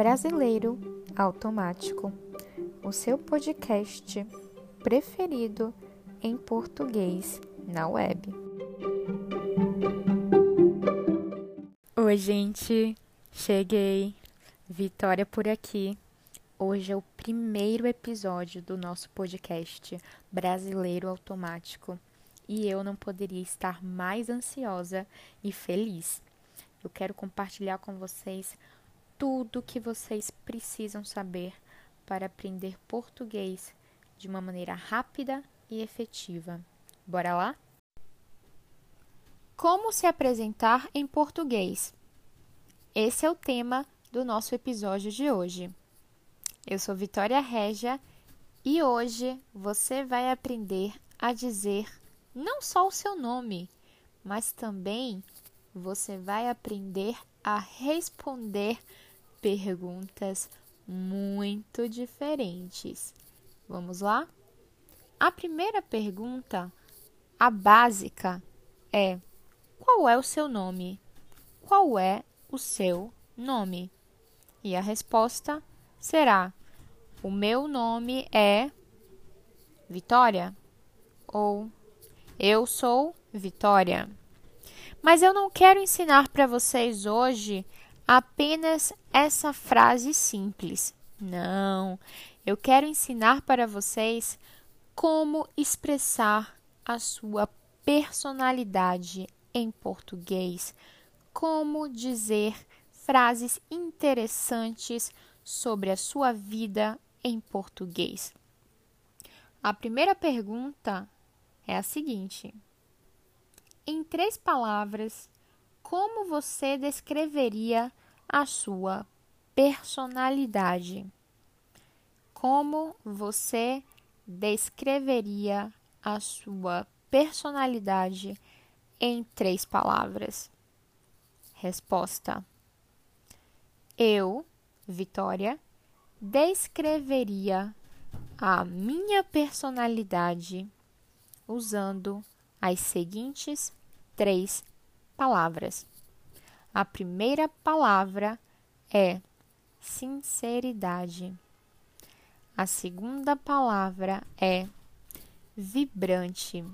Brasileiro Automático, o seu podcast preferido em português na web. Oi, gente, cheguei. Vitória por aqui. Hoje é o primeiro episódio do nosso podcast Brasileiro Automático e eu não poderia estar mais ansiosa e feliz. Eu quero compartilhar com vocês tudo que vocês precisam saber para aprender português de uma maneira rápida e efetiva. Bora lá? Como se apresentar em português? Esse é o tema do nosso episódio de hoje. Eu sou Vitória Régia e hoje você vai aprender a dizer não só o seu nome, mas também você vai aprender a responder perguntas muito diferentes. Vamos lá? A primeira pergunta, a básica, é: qual é o seu nome? Qual é o seu nome? E a resposta será: o meu nome é Vitória ou eu sou Vitória. Mas eu não quero ensinar para vocês hoje apenas essa frase simples. Não, eu quero ensinar para vocês como expressar a sua personalidade em português, como dizer frases interessantes sobre a sua vida em português. A primeira pergunta é a seguinte: Em três palavras, como você descreveria a sua personalidade? Como você descreveria a sua personalidade em três palavras? Resposta: Eu, Vitória, descreveria a minha personalidade usando as seguintes três palavras. A primeira palavra é sinceridade. A segunda palavra é vibrante.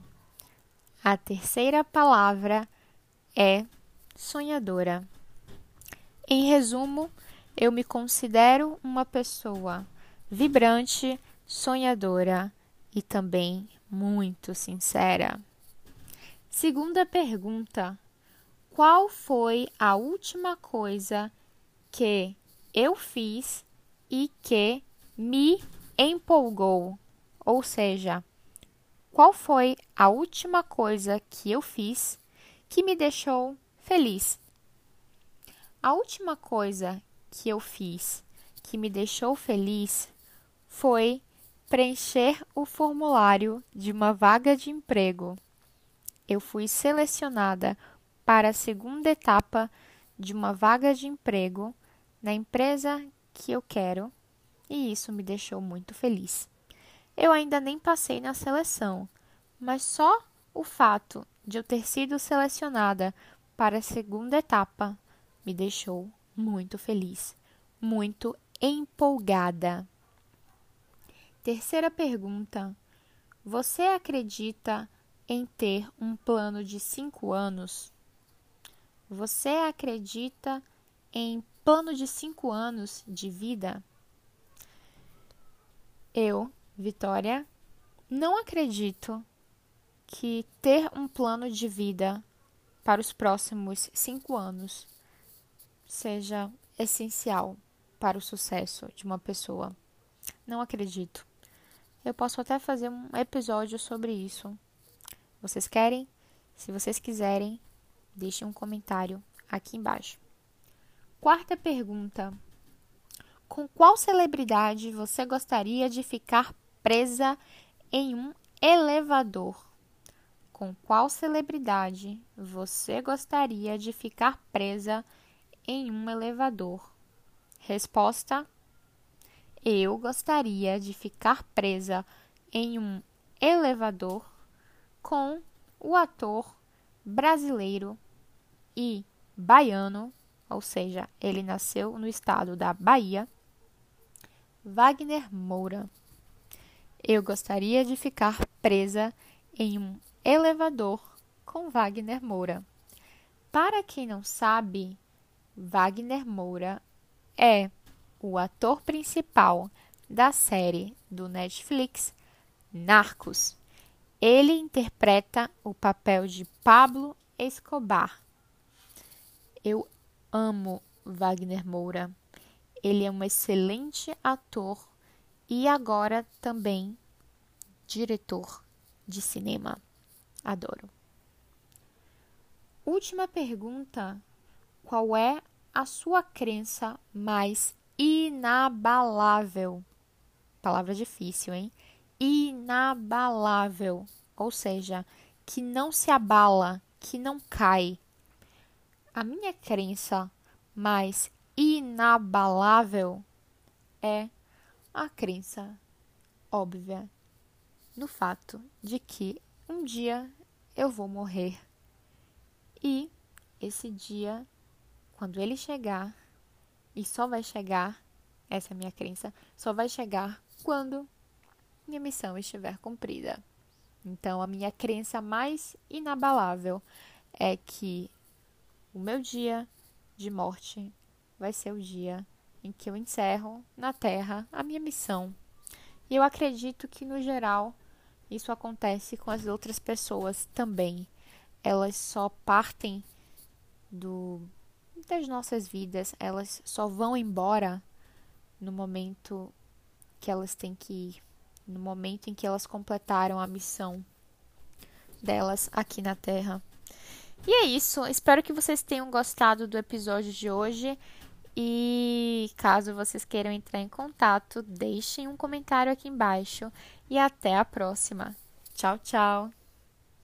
A terceira palavra é sonhadora. Em resumo, eu me considero uma pessoa vibrante, sonhadora e também muito sincera. Segunda pergunta: Qual foi a última coisa que eu fiz e que me empolgou? Ou seja, qual foi a última coisa que eu fiz que me deixou feliz? A última coisa que eu fiz que me deixou feliz foi preencher o formulário de uma vaga de emprego. Eu fui selecionada para a segunda etapa de uma vaga de emprego na empresa que eu quero e isso me deixou muito feliz. Eu ainda nem passei na seleção, mas só o fato de eu ter sido selecionada para a segunda etapa me deixou muito feliz, muito empolgada. Terceira pergunta: Você acredita em ter um plano de cinco anos? Você acredita em plano de cinco anos de vida? Eu, Vitória, não acredito que ter um plano de vida para os próximos cinco anos seja essencial para o sucesso de uma pessoa. Não acredito. Eu posso até fazer um episódio sobre isso. Vocês querem? Se vocês quiserem, deixem um comentário aqui embaixo. Quarta pergunta: Com qual celebridade você gostaria de ficar presa em um elevador? Com qual celebridade você gostaria de ficar presa em um elevador? Resposta: eu gostaria de ficar presa em um elevador com o ator brasileiro e baiano ou seja, ele nasceu no estado da Bahia. Wagner Moura. Eu gostaria de ficar presa em um elevador com Wagner Moura. Para quem não sabe, Wagner Moura é o ator principal da série do Netflix Narcos. Ele interpreta o papel de Pablo Escobar. Eu amo Wagner Moura. Ele é um excelente ator e agora também diretor de cinema. Adoro. Última pergunta: qual é a sua crença mais inabalável? Palavra difícil, hein? Inabalável, ou seja, que não se abala, que não cai. A minha crença mais inabalável é a crença óbvia no fato de que um dia eu vou morrer. E esse dia, quando ele chegar, e só vai chegar, essa é a minha crença, só vai chegar quando minha missão estiver cumprida. Então, a minha crença mais inabalável é que o meu dia de morte vai ser o dia em que eu encerro na Terra a minha missão. E eu acredito que, no geral, isso acontece com as outras pessoas também elas só partem do das nossas vidas, elas só vão embora no momento que elas têm que ir, no momento em que elas completaram a missão delas aqui na Terra. E é isso, espero que vocês tenham gostado do episódio de hoje. E caso vocês queiram entrar em contato, deixem um comentário aqui embaixo. E até a próxima. Tchau, tchau!